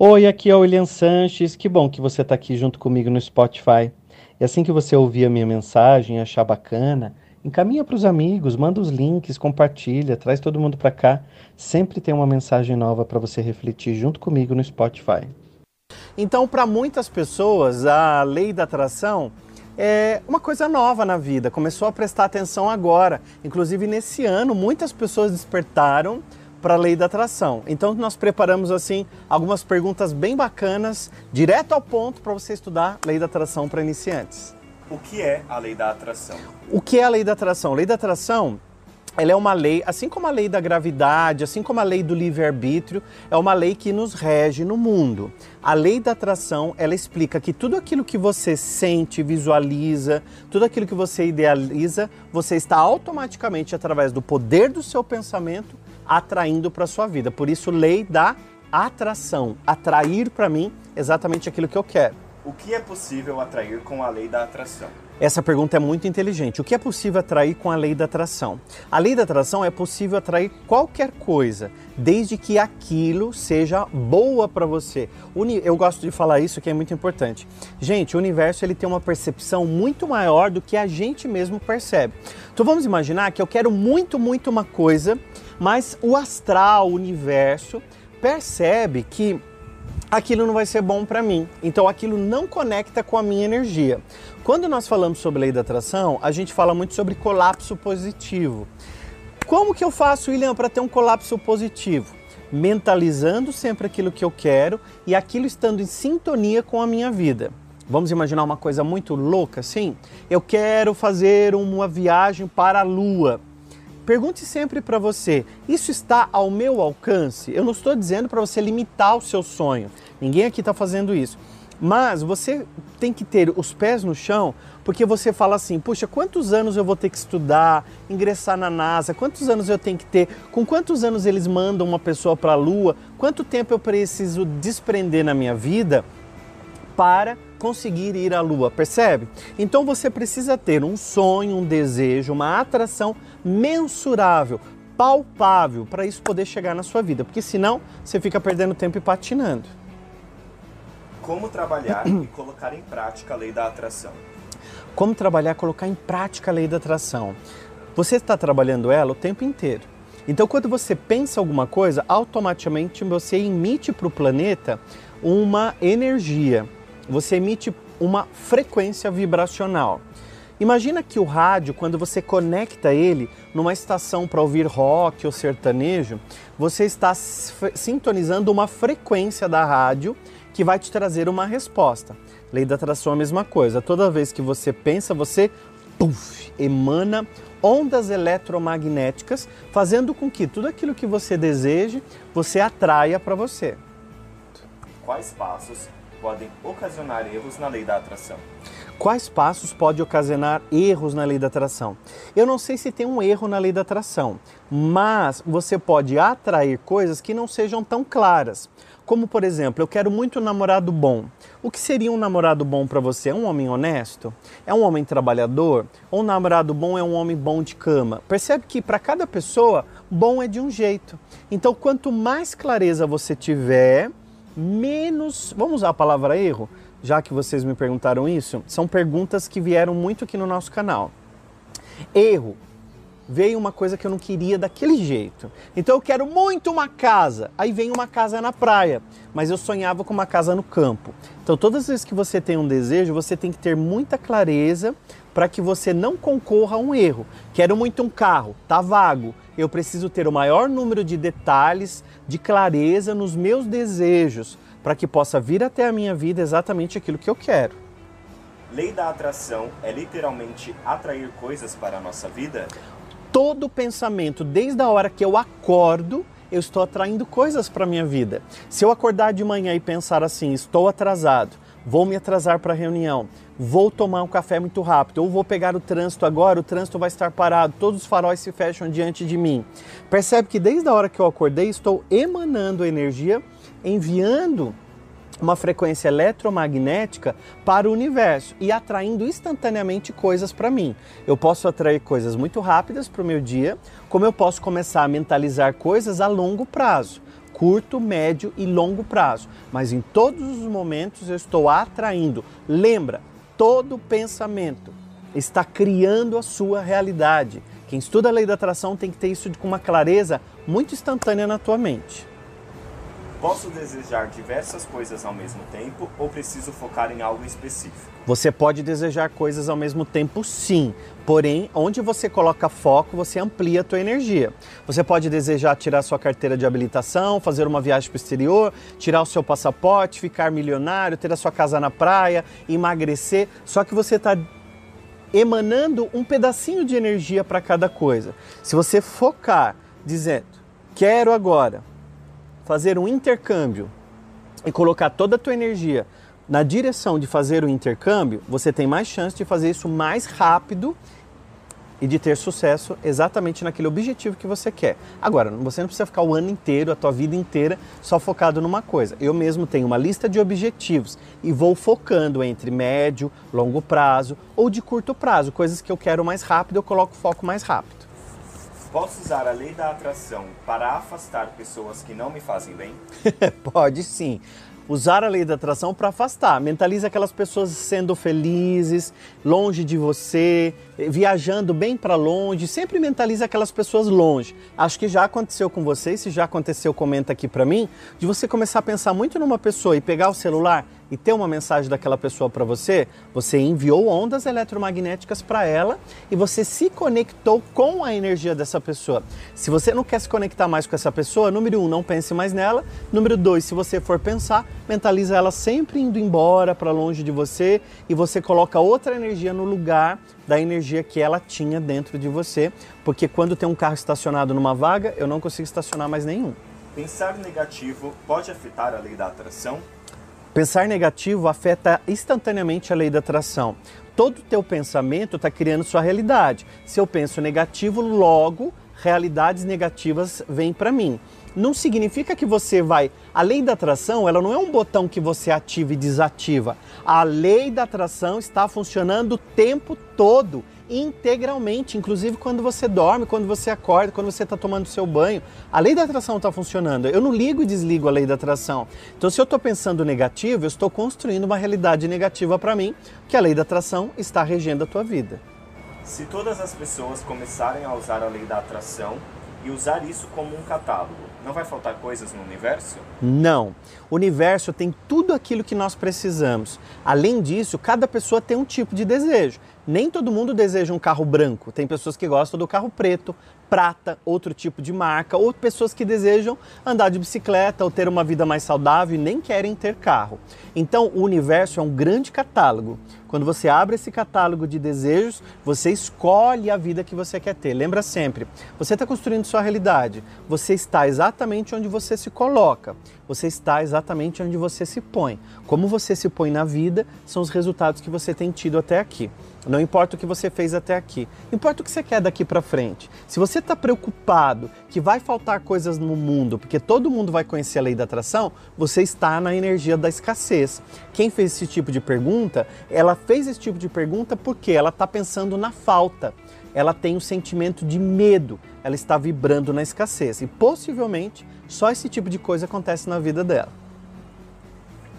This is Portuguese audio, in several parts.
Oi, aqui é o William Sanches. Que bom que você está aqui junto comigo no Spotify. E assim que você ouvir a minha mensagem, achar bacana, encaminha para os amigos, manda os links, compartilha, traz todo mundo para cá. Sempre tem uma mensagem nova para você refletir junto comigo no Spotify. Então, para muitas pessoas, a lei da atração é uma coisa nova na vida. Começou a prestar atenção agora. Inclusive nesse ano, muitas pessoas despertaram para a lei da atração. Então nós preparamos assim algumas perguntas bem bacanas, direto ao ponto para você estudar lei da atração para iniciantes. O que é a lei da atração? O que é a lei da atração? A lei da atração ela é uma lei, assim como a lei da gravidade, assim como a lei do livre-arbítrio, é uma lei que nos rege no mundo. A lei da atração, ela explica que tudo aquilo que você sente, visualiza, tudo aquilo que você idealiza, você está automaticamente, através do poder do seu pensamento, atraindo para sua vida. Por isso, lei da atração. Atrair para mim exatamente aquilo que eu quero. O que é possível atrair com a lei da atração? Essa pergunta é muito inteligente. O que é possível atrair com a lei da atração? A lei da atração é possível atrair qualquer coisa, desde que aquilo seja boa para você. Eu gosto de falar isso que é muito importante. Gente, o universo ele tem uma percepção muito maior do que a gente mesmo percebe. Então vamos imaginar que eu quero muito, muito uma coisa mas o astral, o universo, percebe que aquilo não vai ser bom para mim. Então aquilo não conecta com a minha energia. Quando nós falamos sobre lei da atração, a gente fala muito sobre colapso positivo. Como que eu faço, William, para ter um colapso positivo? Mentalizando sempre aquilo que eu quero e aquilo estando em sintonia com a minha vida. Vamos imaginar uma coisa muito louca assim? Eu quero fazer uma viagem para a lua. Pergunte sempre para você: isso está ao meu alcance? Eu não estou dizendo para você limitar o seu sonho. Ninguém aqui está fazendo isso. Mas você tem que ter os pés no chão, porque você fala assim: puxa, quantos anos eu vou ter que estudar, ingressar na NASA? Quantos anos eu tenho que ter? Com quantos anos eles mandam uma pessoa para a Lua? Quanto tempo eu preciso desprender na minha vida para conseguir ir à lua, percebe? Então você precisa ter um sonho, um desejo, uma atração mensurável, palpável para isso poder chegar na sua vida, porque senão você fica perdendo tempo e patinando. Como trabalhar e colocar em prática a lei da atração? Como trabalhar e colocar em prática a lei da atração? Você está trabalhando ela o tempo inteiro. Então, quando você pensa alguma coisa, automaticamente você emite para o planeta uma energia você emite uma frequência vibracional. Imagina que o rádio, quando você conecta ele numa estação para ouvir rock ou sertanejo, você está sintonizando uma frequência da rádio que vai te trazer uma resposta. Lei da atração é a mesma coisa. Toda vez que você pensa, você puff, emana ondas eletromagnéticas, fazendo com que tudo aquilo que você deseje, você atraia para você. Quais passos podem ocasionar erros na lei da atração. Quais passos podem ocasionar erros na lei da atração? Eu não sei se tem um erro na lei da atração, mas você pode atrair coisas que não sejam tão claras. Como, por exemplo, eu quero muito um namorado bom. O que seria um namorado bom para você? É um homem honesto? É um homem trabalhador? Ou um namorado bom é um homem bom de cama? Percebe que para cada pessoa, bom é de um jeito. Então, quanto mais clareza você tiver, menos. Vamos usar a palavra erro, já que vocês me perguntaram isso? São perguntas que vieram muito aqui no nosso canal. Erro. Veio uma coisa que eu não queria daquele jeito. Então eu quero muito uma casa. Aí vem uma casa na praia, mas eu sonhava com uma casa no campo. Então todas as vezes que você tem um desejo, você tem que ter muita clareza para que você não concorra a um erro. Quero muito um carro, tá vago eu preciso ter o maior número de detalhes, de clareza nos meus desejos, para que possa vir até a minha vida exatamente aquilo que eu quero. Lei da atração é literalmente atrair coisas para a nossa vida? Todo pensamento, desde a hora que eu acordo, eu estou atraindo coisas para a minha vida. Se eu acordar de manhã e pensar assim, estou atrasado, vou me atrasar para a reunião, vou tomar um café muito rápido, ou vou pegar o trânsito agora, o trânsito vai estar parado, todos os faróis se fecham diante de mim. Percebe que desde a hora que eu acordei, estou emanando energia, enviando uma frequência eletromagnética para o universo e atraindo instantaneamente coisas para mim. Eu posso atrair coisas muito rápidas para o meu dia, como eu posso começar a mentalizar coisas a longo prazo, curto, médio e longo prazo. Mas em todos os momentos eu estou atraindo. Lembra, todo pensamento está criando a sua realidade. Quem estuda a lei da atração tem que ter isso com uma clareza muito instantânea na tua mente. Posso desejar diversas coisas ao mesmo tempo ou preciso focar em algo específico? Você pode desejar coisas ao mesmo tempo, sim. Porém, onde você coloca foco, você amplia a tua energia. Você pode desejar tirar sua carteira de habilitação, fazer uma viagem para o exterior, tirar o seu passaporte, ficar milionário, ter a sua casa na praia, emagrecer. Só que você está emanando um pedacinho de energia para cada coisa. Se você focar dizendo, quero agora fazer um intercâmbio e colocar toda a tua energia na direção de fazer o intercâmbio, você tem mais chance de fazer isso mais rápido e de ter sucesso exatamente naquele objetivo que você quer. Agora, você não precisa ficar o ano inteiro, a tua vida inteira, só focado numa coisa. Eu mesmo tenho uma lista de objetivos e vou focando entre médio, longo prazo ou de curto prazo. Coisas que eu quero mais rápido, eu coloco foco mais rápido. Posso usar a lei da atração para afastar pessoas que não me fazem bem? Pode sim. Usar a lei da atração para afastar. Mentalize aquelas pessoas sendo felizes, longe de você, viajando bem para longe. Sempre mentalize aquelas pessoas longe. Acho que já aconteceu com você, se já aconteceu, comenta aqui para mim, de você começar a pensar muito numa pessoa e pegar o celular e ter uma mensagem daquela pessoa para você, você enviou ondas eletromagnéticas para ela e você se conectou com a energia dessa pessoa. Se você não quer se conectar mais com essa pessoa, número um, não pense mais nela. Número dois, se você for pensar, mentaliza ela sempre indo embora para longe de você e você coloca outra energia no lugar da energia que ela tinha dentro de você, porque quando tem um carro estacionado numa vaga, eu não consigo estacionar mais nenhum. Pensar negativo pode afetar a lei da atração? Pensar negativo afeta instantaneamente a lei da atração. Todo o teu pensamento está criando sua realidade. Se eu penso negativo, logo realidades negativas vêm para mim. Não significa que você vai. A lei da atração, ela não é um botão que você ativa e desativa. A lei da atração está funcionando o tempo todo integralmente, inclusive quando você dorme, quando você acorda, quando você está tomando seu banho. A lei da atração está funcionando. Eu não ligo e desligo a lei da atração. Então, se eu estou pensando negativo, eu estou construindo uma realidade negativa para mim, que a lei da atração está regendo a tua vida. Se todas as pessoas começarem a usar a lei da atração e usar isso como um catálogo, não vai faltar coisas no universo? Não. O universo tem tudo aquilo que nós precisamos. Além disso, cada pessoa tem um tipo de desejo. Nem todo mundo deseja um carro branco. Tem pessoas que gostam do carro preto, prata, outro tipo de marca, ou pessoas que desejam andar de bicicleta ou ter uma vida mais saudável e nem querem ter carro. Então, o universo é um grande catálogo. Quando você abre esse catálogo de desejos, você escolhe a vida que você quer ter. Lembra sempre, você está construindo sua realidade. Você está exatamente onde você se coloca. Você está exatamente onde você se põe. Como você se põe na vida são os resultados que você tem tido até aqui. Não importa o que você fez até aqui, importa o que você quer daqui para frente. Se você está preocupado que vai faltar coisas no mundo, porque todo mundo vai conhecer a lei da atração, você está na energia da escassez. Quem fez esse tipo de pergunta, ela fez esse tipo de pergunta porque ela está pensando na falta. Ela tem um sentimento de medo, ela está vibrando na escassez e possivelmente só esse tipo de coisa acontece na vida dela.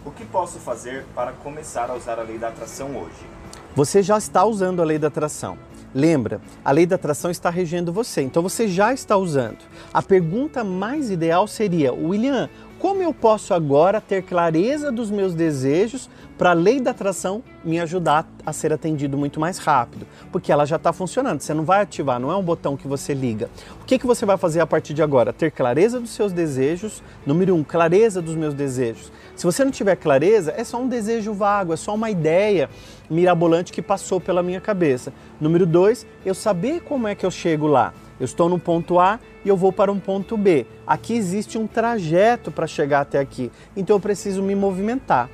O que posso fazer para começar a usar a lei da atração hoje? Você já está usando a lei da atração. Lembra, a lei da atração está regendo você, então você já está usando. A pergunta mais ideal seria: William, como eu posso agora ter clareza dos meus desejos para a lei da atração me ajudar a ser atendido muito mais rápido? Porque ela já está funcionando, você não vai ativar, não é um botão que você liga. O que, que você vai fazer a partir de agora? Ter clareza dos seus desejos. Número um, clareza dos meus desejos. Se você não tiver clareza, é só um desejo vago, é só uma ideia mirabolante que passou pela minha cabeça. Número dois, eu saber como é que eu chego lá. Eu estou no ponto A e eu vou para um ponto B. Aqui existe um trajeto para chegar até aqui, então eu preciso me movimentar.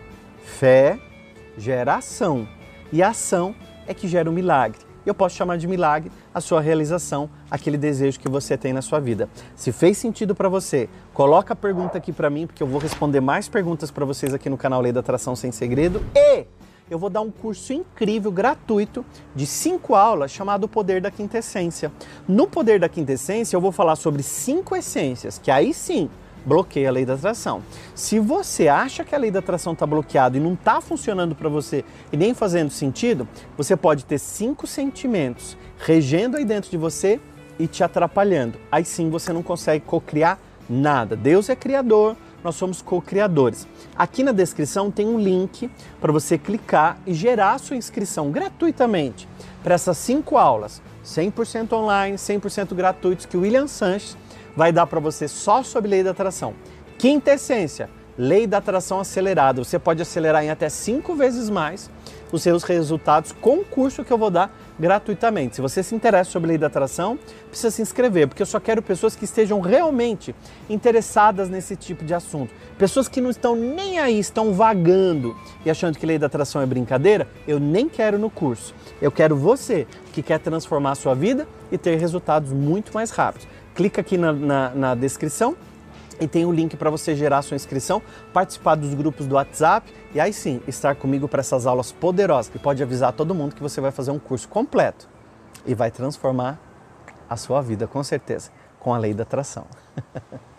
Fé gera ação e a ação é que gera o um milagre. eu posso chamar de milagre a sua realização, aquele desejo que você tem na sua vida. Se fez sentido para você, coloca a pergunta aqui para mim, porque eu vou responder mais perguntas para vocês aqui no canal Lei da Atração Sem Segredo e eu vou dar um curso incrível, gratuito, de cinco aulas chamado Poder da Quintessência. No Poder da Quintessência, eu vou falar sobre cinco essências, que aí sim bloqueia a lei da atração. Se você acha que a lei da atração está bloqueada e não está funcionando para você e nem fazendo sentido, você pode ter cinco sentimentos regendo aí dentro de você e te atrapalhando. Aí sim você não consegue co-criar nada. Deus é criador, nós somos co-criadores. Aqui na descrição tem um link para você clicar e gerar a sua inscrição gratuitamente para essas cinco aulas, 100% online, 100% gratuitos, que o William Sanches vai dar para você só sobre lei da atração. Quinta essência, lei da atração acelerada. Você pode acelerar em até cinco vezes mais os seus resultados com o curso que eu vou dar gratuitamente. Se você se interessa sobre lei da atração, precisa se inscrever, porque eu só quero pessoas que estejam realmente interessadas nesse tipo de assunto. Pessoas que não estão nem aí, estão vagando e achando que lei da atração é brincadeira, eu nem quero no curso. Eu quero você que quer transformar a sua vida e ter resultados muito mais rápidos. Clica aqui na, na, na descrição e tem o um link para você gerar sua inscrição, participar dos grupos do WhatsApp e aí sim estar comigo para essas aulas poderosas que pode avisar todo mundo que você vai fazer um curso completo e vai transformar a sua vida com certeza com a lei da atração.